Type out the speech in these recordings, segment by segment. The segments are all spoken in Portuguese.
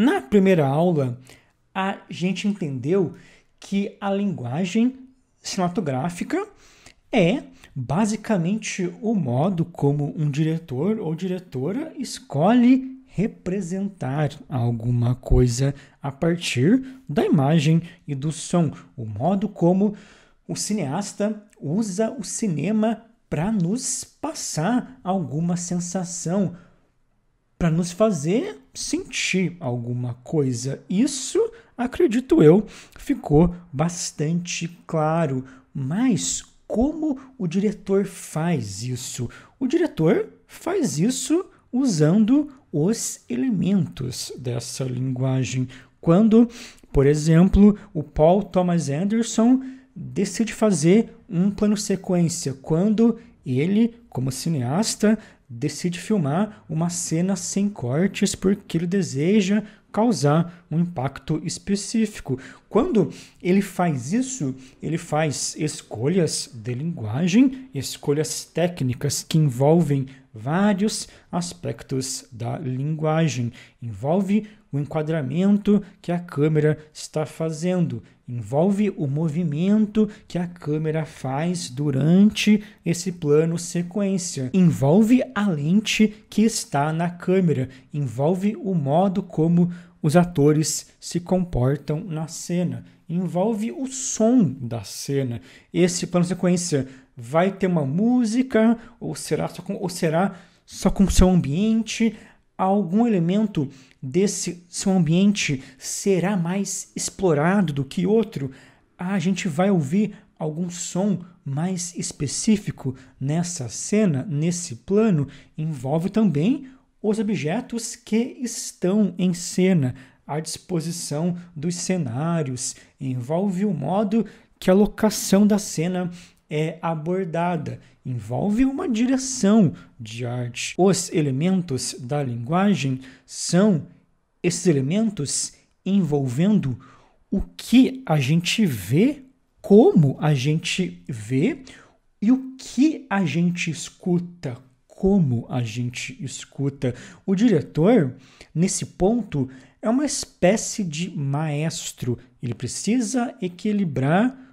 Na primeira aula, a gente entendeu que a linguagem cinematográfica é basicamente o modo como um diretor ou diretora escolhe representar alguma coisa a partir da imagem e do som, o modo como o cineasta usa o cinema para nos passar alguma sensação, para nos fazer sentir alguma coisa. Isso, acredito eu, ficou bastante claro. Mas como o diretor faz isso? O diretor faz isso usando os elementos dessa linguagem. Quando, por exemplo, o Paul Thomas Anderson decide fazer um plano sequência, quando ele, como cineasta, decide filmar uma cena sem cortes porque ele deseja causar um impacto específico. Quando ele faz isso, ele faz escolhas de linguagem, escolhas técnicas que envolvem vários aspectos da linguagem. Envolve o enquadramento que a câmera está fazendo, envolve o movimento que a câmera faz durante esse plano sequência, envolve a lente que está na câmera, envolve o modo como os atores se comportam na cena, envolve o som da cena. Esse plano sequência vai ter uma música ou será só com, ou será só com seu ambiente? Algum elemento desse seu ambiente será mais explorado do que outro? A gente vai ouvir algum som mais específico nessa cena, nesse plano? Envolve também os objetos que estão em cena, à disposição dos cenários, envolve o modo que a locação da cena é abordada, envolve uma direção de arte. Os elementos da linguagem são esses elementos envolvendo o que a gente vê, como a gente vê e o que a gente escuta, como a gente escuta. O diretor, nesse ponto, é uma espécie de maestro. Ele precisa equilibrar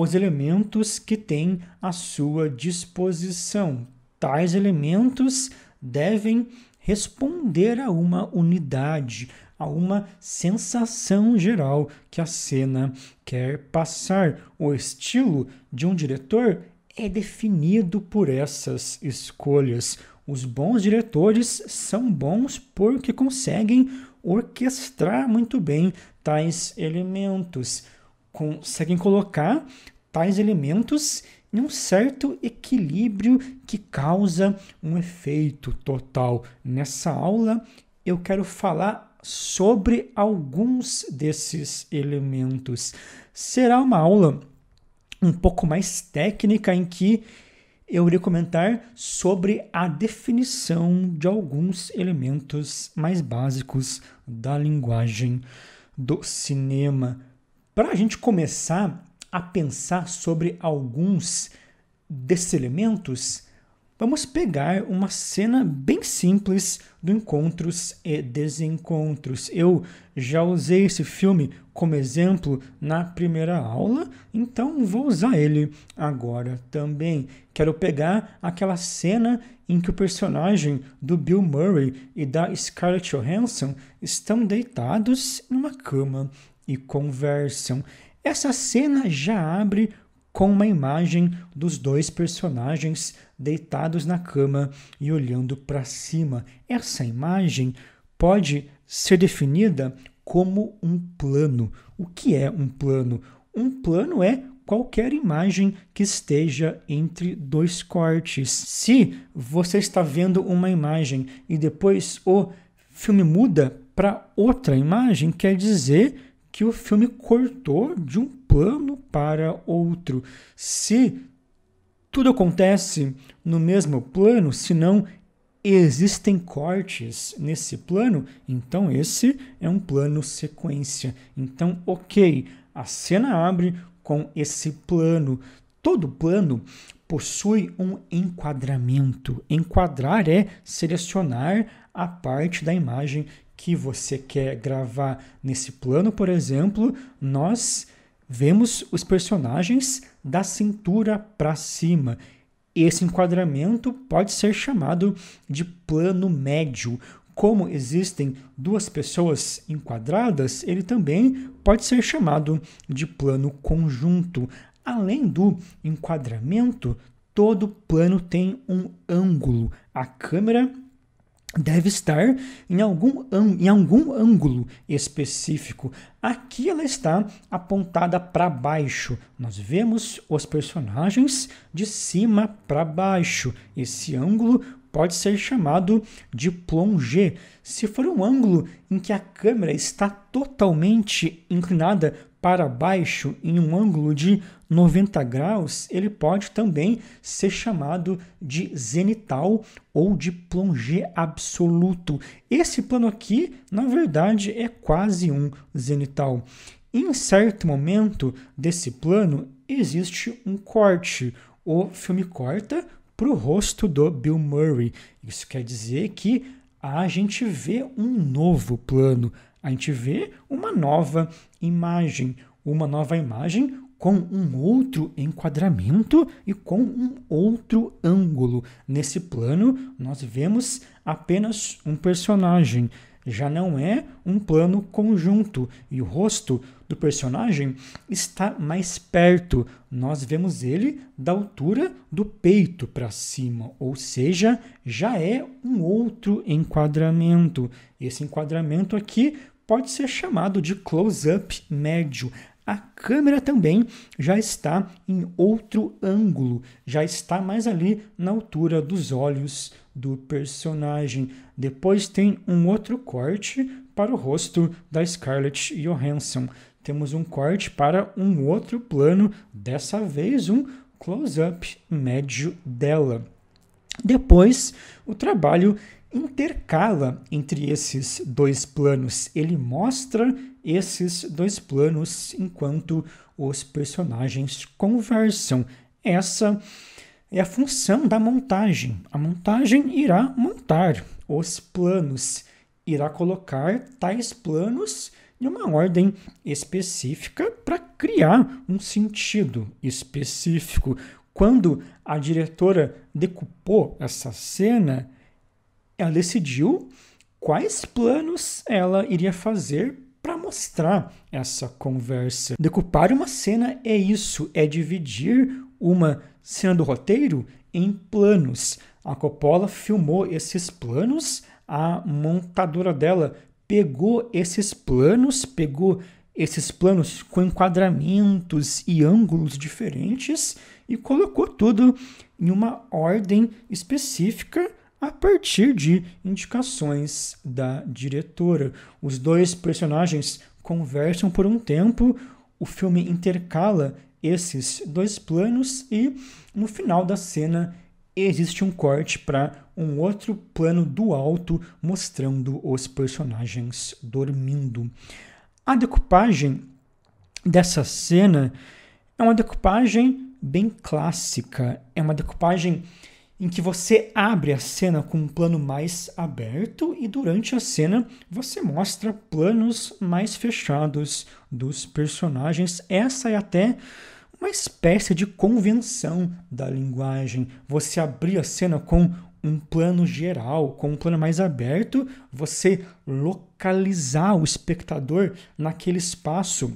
os elementos que tem à sua disposição. Tais elementos devem responder a uma unidade, a uma sensação geral que a cena quer passar. O estilo de um diretor é definido por essas escolhas. Os bons diretores são bons porque conseguem orquestrar muito bem tais elementos, conseguem colocar tais elementos em um certo equilíbrio que causa um efeito total. Nessa aula eu quero falar sobre alguns desses elementos. Será uma aula um pouco mais técnica em que eu irei comentar sobre a definição de alguns elementos mais básicos da linguagem do cinema. Para a gente começar a pensar sobre alguns desses elementos, Vamos pegar uma cena bem simples do Encontros e Desencontros. Eu já usei esse filme como exemplo na primeira aula, então vou usar ele agora também. Quero pegar aquela cena em que o personagem do Bill Murray e da Scarlett Johansson estão deitados numa cama e conversam. Essa cena já abre com uma imagem dos dois personagens deitados na cama e olhando para cima. Essa imagem pode ser definida como um plano. O que é um plano? Um plano é qualquer imagem que esteja entre dois cortes. Se você está vendo uma imagem e depois o filme muda para outra imagem, quer dizer que o filme cortou de um plano para outro. Se tudo acontece no mesmo plano, se não existem cortes nesse plano, então esse é um plano sequência. Então, ok, a cena abre com esse plano. Todo plano possui um enquadramento. Enquadrar é selecionar a parte da imagem que você quer gravar. Nesse plano, por exemplo, nós vemos os personagens da cintura para cima. Esse enquadramento pode ser chamado de plano médio. Como existem duas pessoas enquadradas, ele também pode ser chamado de plano conjunto. Além do enquadramento, todo plano tem um ângulo. A câmera deve estar em algum, em algum ângulo específico. Aqui ela está apontada para baixo. Nós vemos os personagens de cima para baixo. Esse ângulo pode ser chamado de plongé. Se for um ângulo em que a câmera está totalmente inclinada para baixo em um ângulo de 90 graus, ele pode também ser chamado de zenital ou de plongé absoluto. Esse plano aqui, na verdade, é quase um zenital. Em certo momento desse plano, existe um corte. O filme corta para o rosto do Bill Murray. Isso quer dizer que a gente vê um novo plano, a gente vê uma nova imagem, uma nova imagem com um outro enquadramento e com um outro ângulo. Nesse plano, nós vemos apenas um personagem. Já não é um plano conjunto e o rosto do personagem está mais perto. Nós vemos ele da altura do peito para cima, ou seja, já é um outro enquadramento. Esse enquadramento aqui pode ser chamado de close-up médio. A câmera também já está em outro ângulo, já está mais ali na altura dos olhos do personagem. Depois tem um outro corte para o rosto da Scarlett Johansson. Temos um corte para um outro plano, dessa vez um close-up médio dela. Depois, o trabalho intercala entre esses dois planos. Ele mostra esses dois planos enquanto os personagens conversam. Essa é a função da montagem. A montagem irá montar os planos, irá colocar tais planos em uma ordem específica para criar um sentido específico. Quando a diretora decupou essa cena, ela decidiu quais planos ela iria fazer para mostrar essa conversa. Decupar uma cena é isso, é dividir uma cena do roteiro em planos. A Coppola filmou esses planos, a montadora dela pegou esses planos, pegou esses planos com enquadramentos e ângulos diferentes e colocou tudo em uma ordem específica a partir de indicações da diretora. Os dois personagens conversam por um tempo, o filme intercala esses dois planos e no final da cena existe um corte para um outro plano do alto mostrando os personagens dormindo. A decupagem dessa cena é uma decupagem bem clássica, é uma decupagem em que você abre a cena com um plano mais aberto e durante a cena você mostra planos mais fechados dos personagens. Essa é até uma espécie de convenção da linguagem. Você abrir a cena com um plano geral, com um plano mais aberto, você localizar o espectador naquele espaço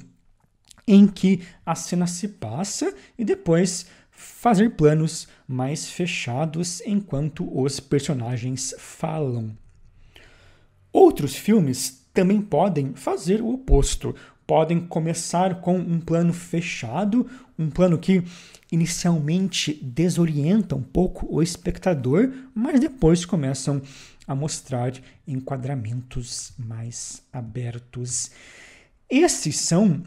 em que a cena se passa e depois fazer planos mais fechados enquanto os personagens falam. Outros filmes também podem fazer o oposto. Podem começar com um plano fechado, um plano que inicialmente desorienta um pouco o espectador, mas depois começam a mostrar enquadramentos mais abertos. Esses são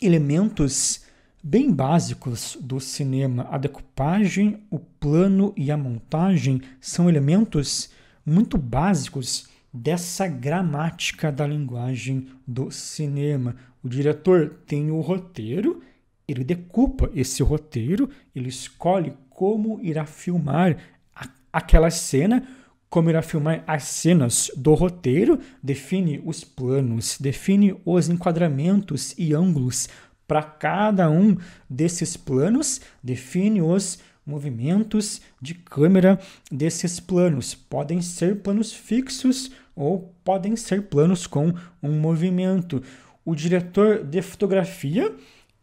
elementos bem básicos do cinema. A decupagem, o plano e a montagem são elementos muito básicos dessa gramática da linguagem do cinema. O diretor tem o roteiro, ele decupa esse roteiro, ele escolhe como irá filmar a, aquela cena, como irá filmar as cenas do roteiro, define os planos, define os enquadramentos e ângulos para cada um desses planos, define os movimentos de câmera desses planos. Podem ser planos fixos ou podem ser planos com um movimento. O diretor de fotografia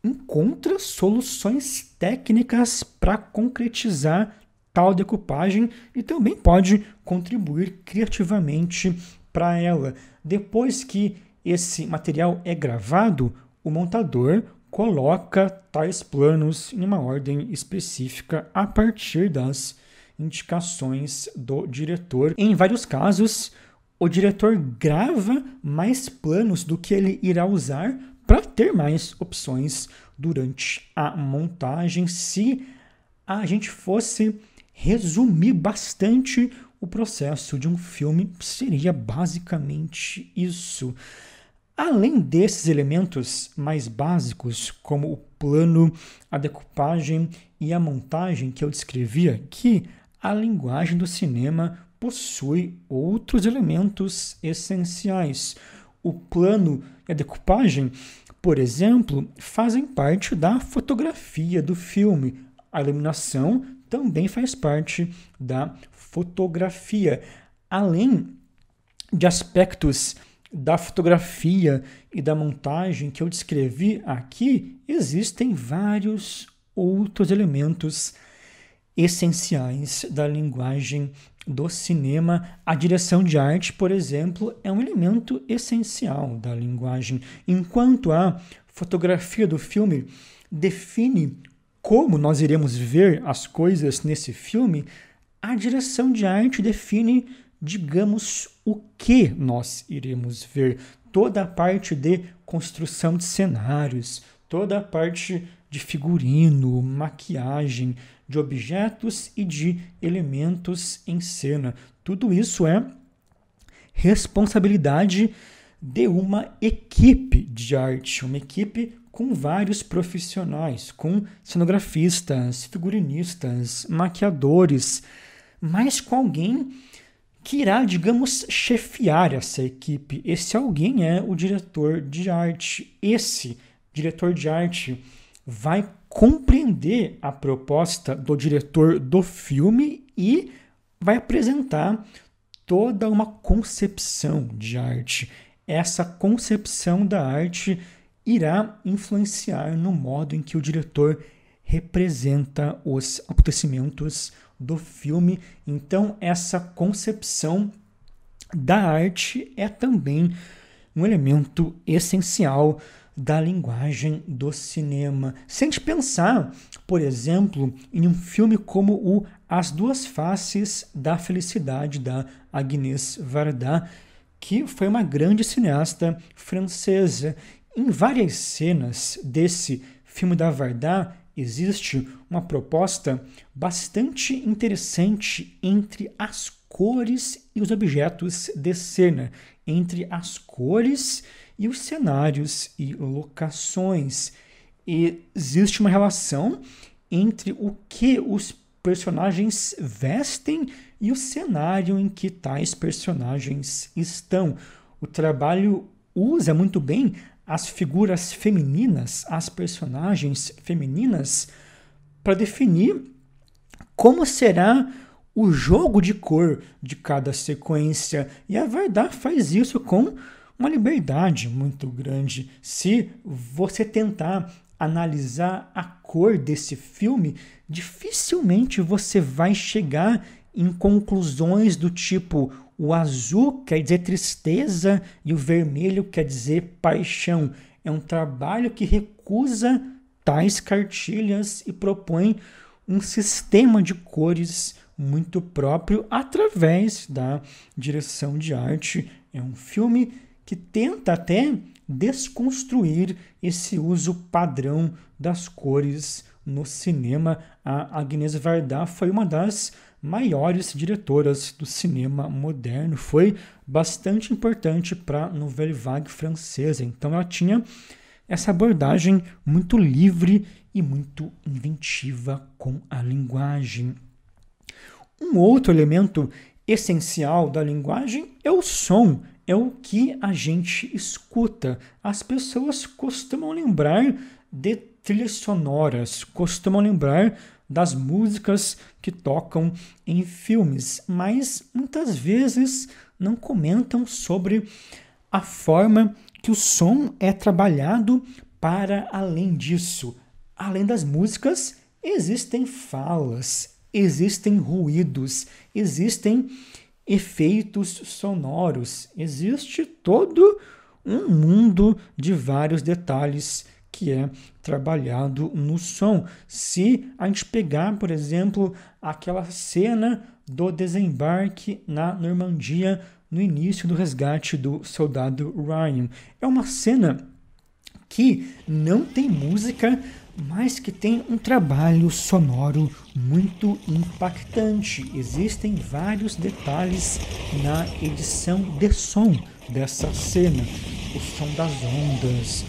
encontra soluções técnicas para concretizar tal decupagem e também pode contribuir criativamente para ela. Depois que esse material é gravado, o montador coloca tais planos em uma ordem específica a partir das indicações do diretor. Em vários casos, o diretor grava mais planos do que ele irá usar para ter mais opções durante a montagem. Se a gente fosse resumir bastante o processo de um filme, seria basicamente isso. Além desses elementos mais básicos, como o plano, a decupagem e a montagem que eu descrevi aqui, a linguagem do cinema possui outros elementos essenciais. O plano e a decupagem, por exemplo, fazem parte da fotografia do filme. A iluminação também faz parte da fotografia, além de aspectos da fotografia e da montagem que eu descrevi aqui, existem vários outros elementos essenciais da linguagem do cinema. A direção de arte, por exemplo, é um elemento essencial da linguagem, enquanto a fotografia do filme define como nós iremos ver as coisas nesse filme, a direção de arte define digamos, o que nós iremos ver. Toda a parte de construção de cenários, toda a parte de figurino, maquiagem, de objetos e de elementos em cena. Tudo isso é responsabilidade de uma equipe de arte, uma equipe com vários profissionais, com cenografistas, figurinistas, maquiadores, mas com alguém que irá, digamos, chefiar essa equipe. Esse alguém é o diretor de arte. Esse diretor de arte vai compreender a proposta do diretor do filme e vai apresentar toda uma concepção de arte. Essa concepção da arte irá influenciar no modo em que o diretor representa os acontecimentos do filme. Então, essa concepção da arte é também um elemento essencial da linguagem do cinema. Se a gente pensar, por exemplo, em um filme como o As Duas Faces da Felicidade, da Agnès Varda, que foi uma grande cineasta francesa. Em várias cenas desse filme da Varda, existe uma proposta bastante interessante entre as cores e os objetos de cena, entre as cores e os cenários e locações. E existe uma relação entre o que os personagens vestem e o cenário em que tais personagens estão. O trabalho usa muito bem as figuras femininas, as personagens femininas, para definir como será o jogo de cor de cada sequência. E a verdade faz isso com uma liberdade muito grande. Se você tentar analisar a cor desse filme, dificilmente você vai chegar em conclusões do tipo o azul quer dizer tristeza e o vermelho quer dizer paixão. É um trabalho que recusa tais cartilhas e propõe um sistema de cores muito próprio através da direção de arte. É um filme que tenta até desconstruir esse uso padrão das cores no cinema. A Agnès Varda foi uma das maiores diretoras do cinema moderno. Foi bastante importante para a Nouvelle Vague francesa. Então ela tinha essa abordagem muito livre e muito inventiva com a linguagem. Um outro elemento essencial da linguagem é o som, é o que a gente escuta. As pessoas costumam lembrar de trilhas sonoras, costumam lembrar das músicas que tocam em filmes, mas muitas vezes não comentam sobre a forma que o som é trabalhado para além disso. Além das músicas, existem falas, existem ruídos, existem efeitos sonoros, existe todo um mundo de vários detalhes que é trabalhado no som. Se a gente pegar, por exemplo, aquela cena do desembarque na Normandia no início do resgate do soldado Ryan, é uma cena que não tem música, mas que tem um trabalho sonoro muito impactante. Existem vários detalhes na edição de som dessa cena. O som das ondas,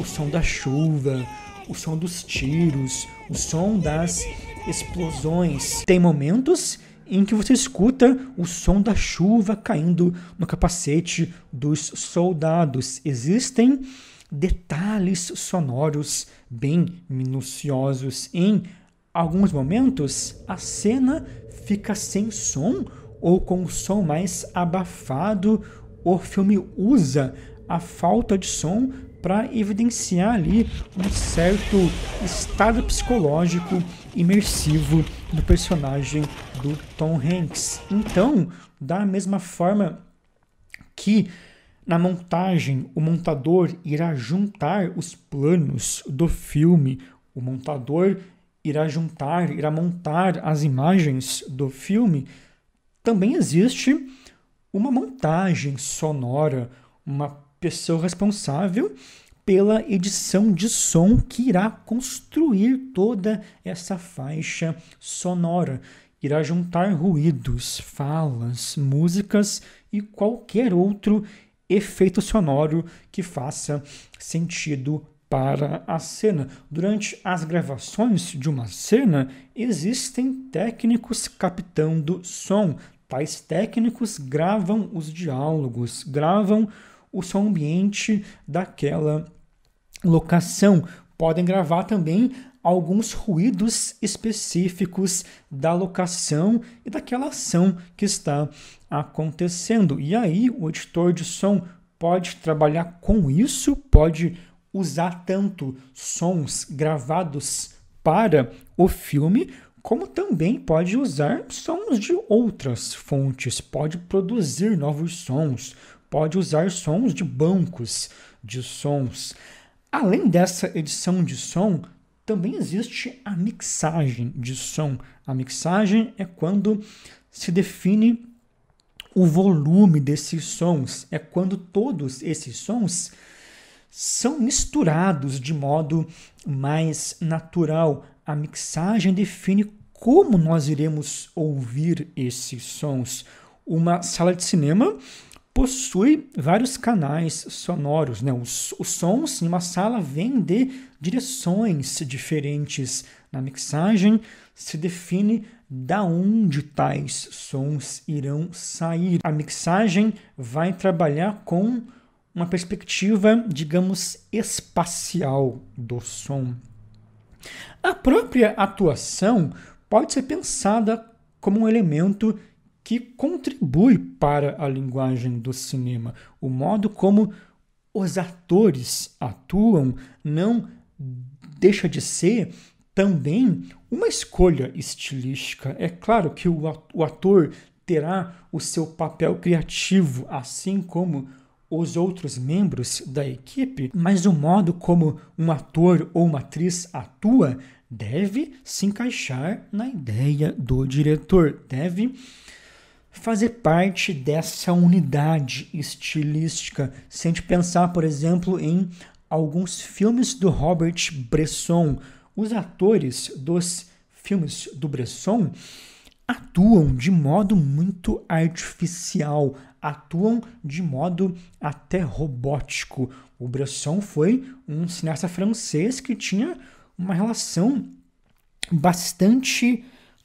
o som da chuva, o som dos tiros, o som das explosões. Tem momentos em que você escuta o som da chuva caindo no capacete dos soldados. Existem detalhes sonoros bem minuciosos. Em alguns momentos, a cena fica sem som ou com o som mais abafado. O filme usa a falta de som para evidenciar ali um certo estado psicológico imersivo do personagem do Tom Hanks. Então, da mesma forma que na montagem o montador irá juntar os planos do filme, o montador irá juntar, irá montar as imagens do filme, também existe uma montagem sonora, uma pessoa responsável pela edição de som que irá construir toda essa faixa sonora. Irá juntar ruídos, falas, músicas e qualquer outro efeito sonoro que faça sentido para a cena. Durante as gravações de uma cena, existem técnicos captando som. Tais técnicos gravam os diálogos, gravam o som ambiente daquela locação. Podem gravar também alguns ruídos específicos da locação e daquela ação que está acontecendo. E aí o editor de som pode trabalhar com isso, pode usar tanto sons gravados para o filme, como também pode usar sons de outras fontes, pode produzir novos sons, pode usar sons de bancos de sons. Além dessa edição de som, também existe a mixagem de som. A mixagem é quando se define o volume desses sons, é quando todos esses sons são misturados de modo mais natural. A mixagem define como nós iremos ouvir esses sons. Uma sala de cinema possui vários canais sonoros. Né? Os, os sons em uma sala vêm de direções diferentes. Na mixagem se define da onde tais sons irão sair. A mixagem vai trabalhar com uma perspectiva, digamos, espacial do som. A própria atuação pode ser pensada como um elemento que contribui para a linguagem do cinema. O modo como os atores atuam não deixa de ser também uma escolha estilística. É claro que o ator terá o seu papel criativo, assim como os outros membros da equipe, mas o modo como um ator ou uma atriz atua deve se encaixar na ideia do diretor, deve fazer parte dessa unidade estilística. Se a gente pensar, por exemplo, em alguns filmes do Robert Bresson, os atores dos filmes do Bresson atuam de modo muito artificial. atuam de modo até robótico. O Bresson foi um cineasta francês que tinha uma relação bastante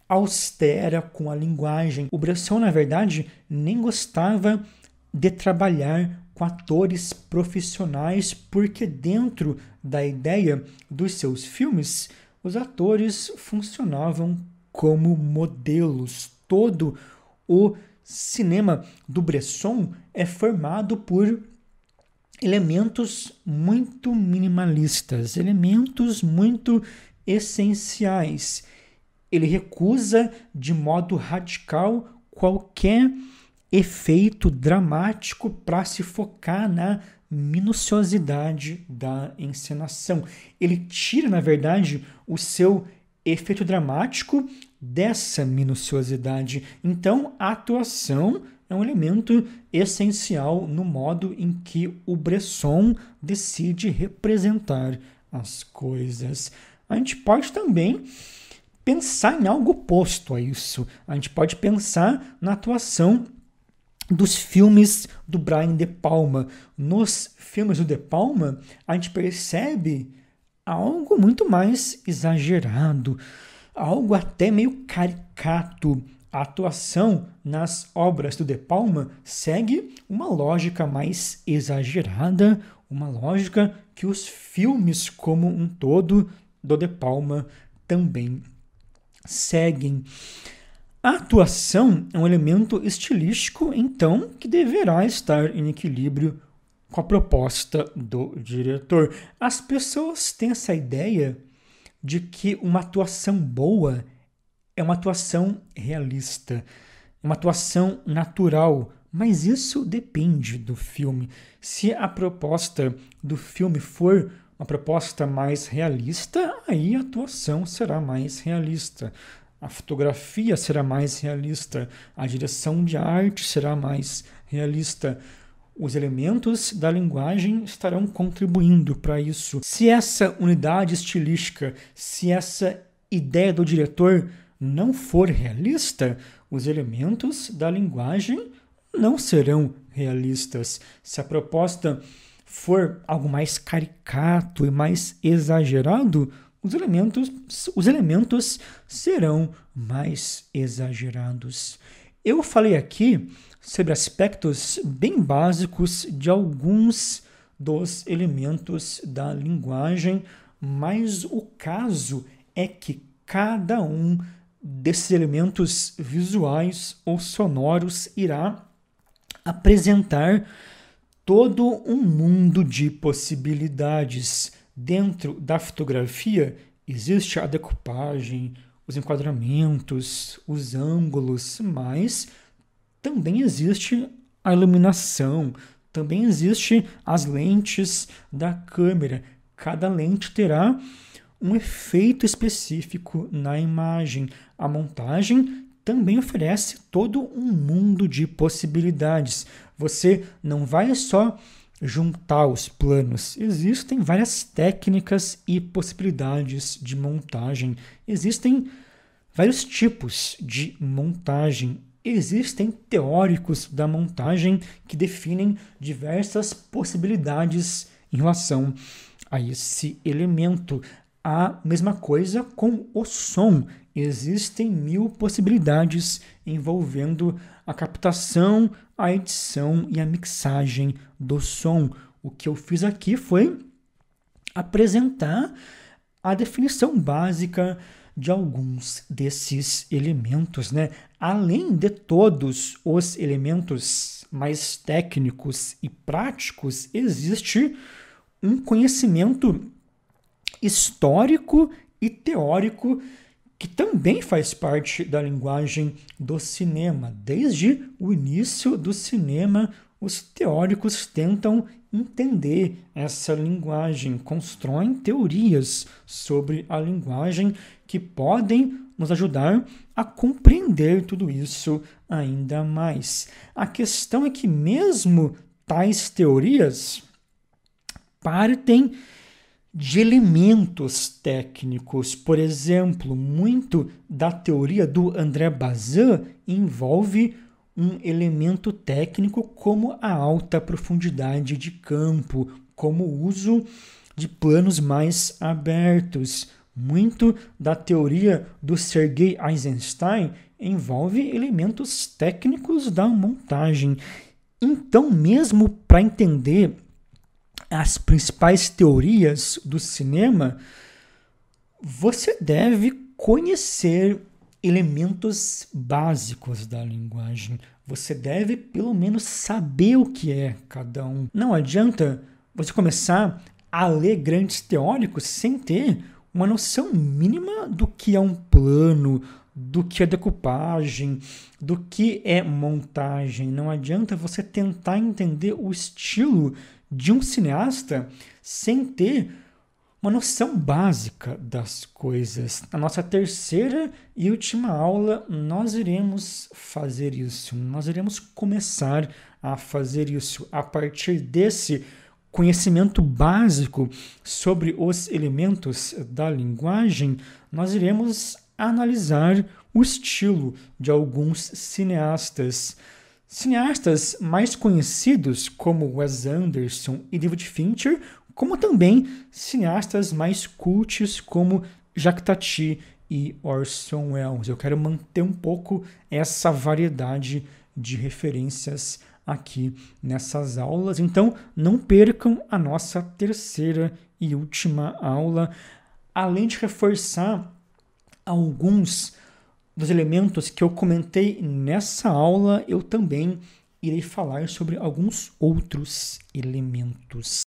austera com a linguagem. O Bresson, na verdade, nem gostava de trabalhar com atores profissionais, porque dentro da ideia dos seus filmes, os atores funcionavam como modelos. Todo o cinema do Bresson é formado por elementos muito minimalistas, elementos muito essenciais. Ele recusa de modo radical qualquer efeito dramático para se focar na minuciosidade da encenação. Ele tira, na verdade, o seu efeito dramático dessa minuciosidade. Então, a atuação é um elemento essencial no modo em que o Bresson decide representar as coisas. A gente pode também pensar em algo oposto a isso. A gente pode pensar na atuação dos filmes do Brian De Palma. Nos filmes do De Palma, a gente percebe algo muito mais exagerado, algo até meio caricato. A atuação nas obras do De Palma segue uma lógica mais exagerada, uma lógica que os filmes como um todo do De Palma também seguem. A atuação é um elemento estilístico, então, que deverá estar em equilíbrio com a proposta do diretor. As pessoas têm essa ideia de que uma atuação boa é uma atuação realista, uma atuação natural, mas isso depende do filme. Se a proposta do filme for uma proposta mais realista, aí a atuação será mais realista a fotografia será mais realista, a direção de arte será mais realista. Os elementos da linguagem estarão contribuindo para isso. Se essa unidade estilística, se essa ideia do diretor não for realista, os elementos da linguagem não serão realistas. Se a proposta for algo mais caricato e mais exagerado, os elementos, os elementos serão mais exagerados. Eu falei aqui sobre aspectos bem básicos de alguns dos elementos da linguagem, mas o caso é que cada um desses elementos visuais ou sonoros irá apresentar todo um mundo de possibilidades Dentro da fotografia existe a decupagem, os enquadramentos, os ângulos, mas também existe a iluminação, também existe as lentes da câmera. Cada lente terá um efeito específico na imagem. A montagem também oferece todo um mundo de possibilidades. Você não vai só juntar os planos. Existem várias técnicas e possibilidades de montagem. Existem vários tipos de montagem. Existem teóricos da montagem que definem diversas possibilidades em relação a esse elemento. A mesma coisa com o som. Existem mil possibilidades envolvendo a captação, a edição e a mixagem do som. O que eu fiz aqui foi apresentar a definição básica de alguns desses elementos, né? Além de todos os elementos mais técnicos e práticos, existe um conhecimento histórico e teórico que também faz parte da linguagem do cinema. Desde o início do cinema, os teóricos tentam entender essa linguagem, constroem teorias sobre a linguagem que podem nos ajudar a compreender tudo isso ainda mais. A questão é que, mesmo tais teorias partem de elementos técnicos. Por exemplo, muito da teoria do André Bazin envolve um elemento técnico como a alta profundidade de campo, como o uso de planos mais abertos. Muito da teoria do Sergei Eisenstein envolve elementos técnicos da montagem. Então, mesmo para entender as principais teorias do cinema, você deve conhecer elementos básicos da linguagem. Você deve pelo menos saber o que é cada um. Não adianta você começar a ler grandes teóricos sem ter uma noção mínima do que é um plano, do que é decupagem, do que é montagem. Não adianta você tentar entender o estilo de um cineasta sem ter uma noção básica das coisas. Na nossa terceira e última aula, nós iremos fazer isso. Nós iremos começar a fazer isso a partir desse conhecimento básico sobre os elementos da linguagem, nós iremos analisar o estilo de alguns cineastas. Cineastas mais conhecidos como Wes Anderson e David Fincher, como também cineastas mais cultos como Jacques Tati e Orson Welles. Eu quero manter um pouco essa variedade de referências aqui nessas aulas. Então, não percam a nossa terceira e última aula, além de reforçar alguns dos elementos que eu comentei nessa aula, eu também irei falar sobre alguns outros elementos.